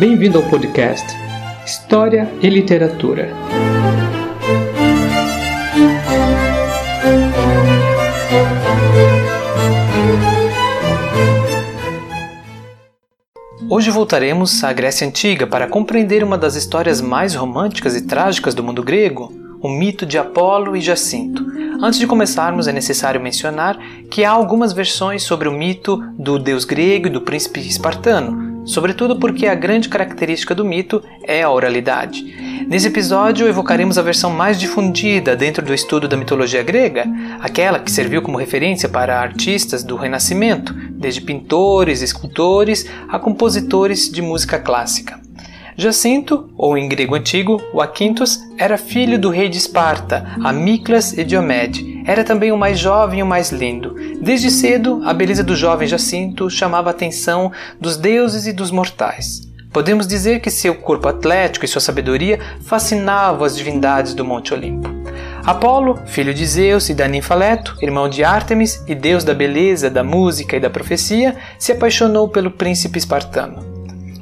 Bem-vindo ao podcast História e Literatura. Hoje voltaremos à Grécia Antiga para compreender uma das histórias mais românticas e trágicas do mundo grego, o mito de Apolo e Jacinto. Antes de começarmos, é necessário mencionar que há algumas versões sobre o mito do deus grego e do príncipe espartano, sobretudo porque a grande característica do mito é a oralidade. Nesse episódio, evocaremos a versão mais difundida dentro do estudo da mitologia grega, aquela que serviu como referência para artistas do Renascimento, desde pintores, escultores a compositores de música clássica. Jacinto, ou em grego antigo, o Aquintos, era filho do rei de Esparta, Amiclas e Diomede. Era também o mais jovem e o mais lindo. Desde cedo, a beleza do jovem Jacinto chamava a atenção dos deuses e dos mortais. Podemos dizer que seu corpo atlético e sua sabedoria fascinavam as divindades do Monte Olimpo. Apolo, filho de Zeus e da ninfa Leto, irmão de Ártemis e deus da beleza, da música e da profecia, se apaixonou pelo príncipe espartano.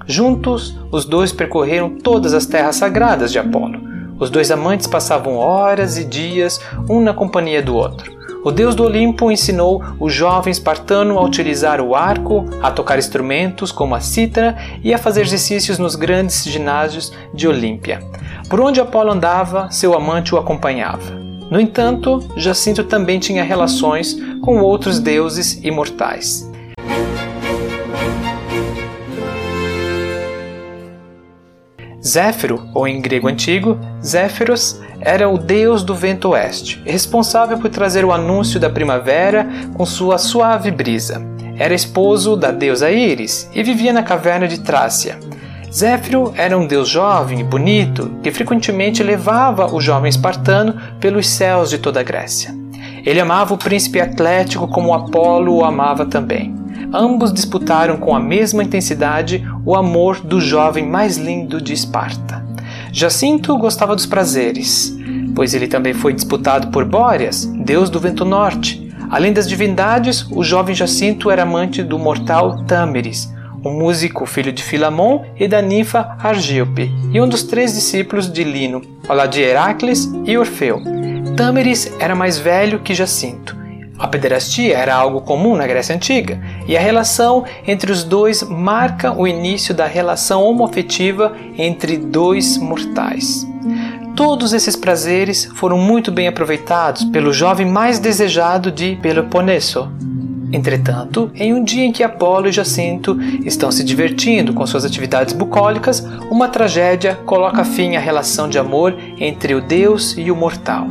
Juntos, os dois percorreram todas as terras sagradas de Apolo. Os dois amantes passavam horas e dias, um na companhia do outro. O deus do Olimpo ensinou o jovem espartano a utilizar o arco, a tocar instrumentos como a cítara e a fazer exercícios nos grandes ginásios de Olímpia. Por onde Apolo andava, seu amante o acompanhava. No entanto, Jacinto também tinha relações com outros deuses imortais. Zéfiro, ou em grego antigo, Zéfiros, era o deus do vento oeste, responsável por trazer o anúncio da primavera com sua suave brisa. Era esposo da deusa Íris e vivia na caverna de Trácia. Zéfiro era um deus jovem e bonito que frequentemente levava o jovem espartano pelos céus de toda a Grécia. Ele amava o príncipe atlético como Apolo o amava também ambos disputaram com a mesma intensidade o amor do jovem mais lindo de Esparta. Jacinto gostava dos prazeres, pois ele também foi disputado por Bóreas, deus do vento norte. Além das divindades, o jovem Jacinto era amante do mortal Tâmeres, um músico filho de Filamon e da ninfa Argíope, e um dos três discípulos de Lino, ao lado de Heracles e Orfeu. Tâmeres era mais velho que Jacinto a pederastia era algo comum na Grécia Antiga, e a relação entre os dois marca o início da relação homoafetiva entre dois mortais. Todos esses prazeres foram muito bem aproveitados pelo jovem mais desejado de Peloponeso. Entretanto, em um dia em que Apolo e Jacinto estão se divertindo com suas atividades bucólicas, uma tragédia coloca fim à relação de amor entre o deus e o mortal.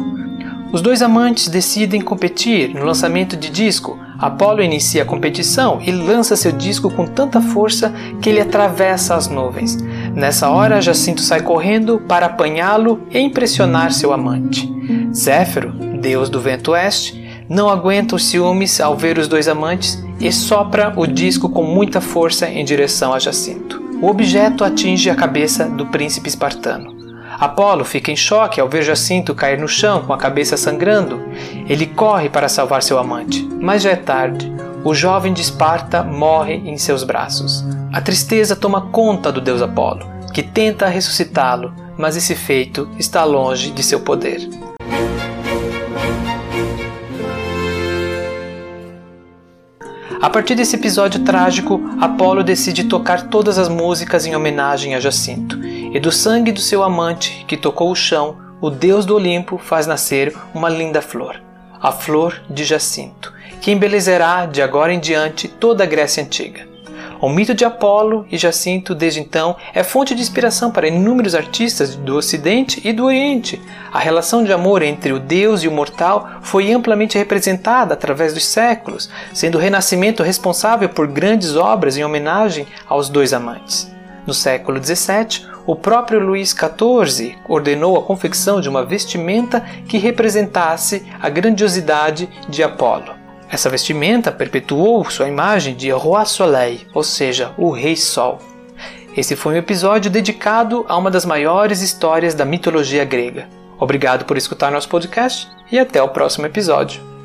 Os dois amantes decidem competir no lançamento de disco. Apolo inicia a competição e lança seu disco com tanta força que ele atravessa as nuvens. Nessa hora, Jacinto sai correndo para apanhá-lo e impressionar seu amante. Zéfiro, deus do vento oeste, não aguenta os ciúmes ao ver os dois amantes e sopra o disco com muita força em direção a Jacinto. O objeto atinge a cabeça do príncipe espartano. Apolo fica em choque ao ver Jacinto cair no chão com a cabeça sangrando. Ele corre para salvar seu amante, mas já é tarde. O jovem de Esparta morre em seus braços. A tristeza toma conta do deus Apolo, que tenta ressuscitá-lo, mas esse feito está longe de seu poder. A partir desse episódio trágico, Apolo decide tocar todas as músicas em homenagem a Jacinto e do sangue do seu amante que tocou o chão, o deus do Olimpo faz nascer uma linda flor, a flor de Jacinto, que embelezará de agora em diante toda a Grécia Antiga. O mito de Apolo e Jacinto, desde então, é fonte de inspiração para inúmeros artistas do Ocidente e do Oriente. A relação de amor entre o Deus e o mortal foi amplamente representada através dos séculos, sendo o Renascimento responsável por grandes obras em homenagem aos dois amantes. No século XVII, o próprio Luís XIV ordenou a confecção de uma vestimenta que representasse a grandiosidade de Apolo. Essa vestimenta perpetuou sua imagem de Roi Soleil, ou seja, o Rei Sol. Esse foi um episódio dedicado a uma das maiores histórias da mitologia grega. Obrigado por escutar nosso podcast e até o próximo episódio.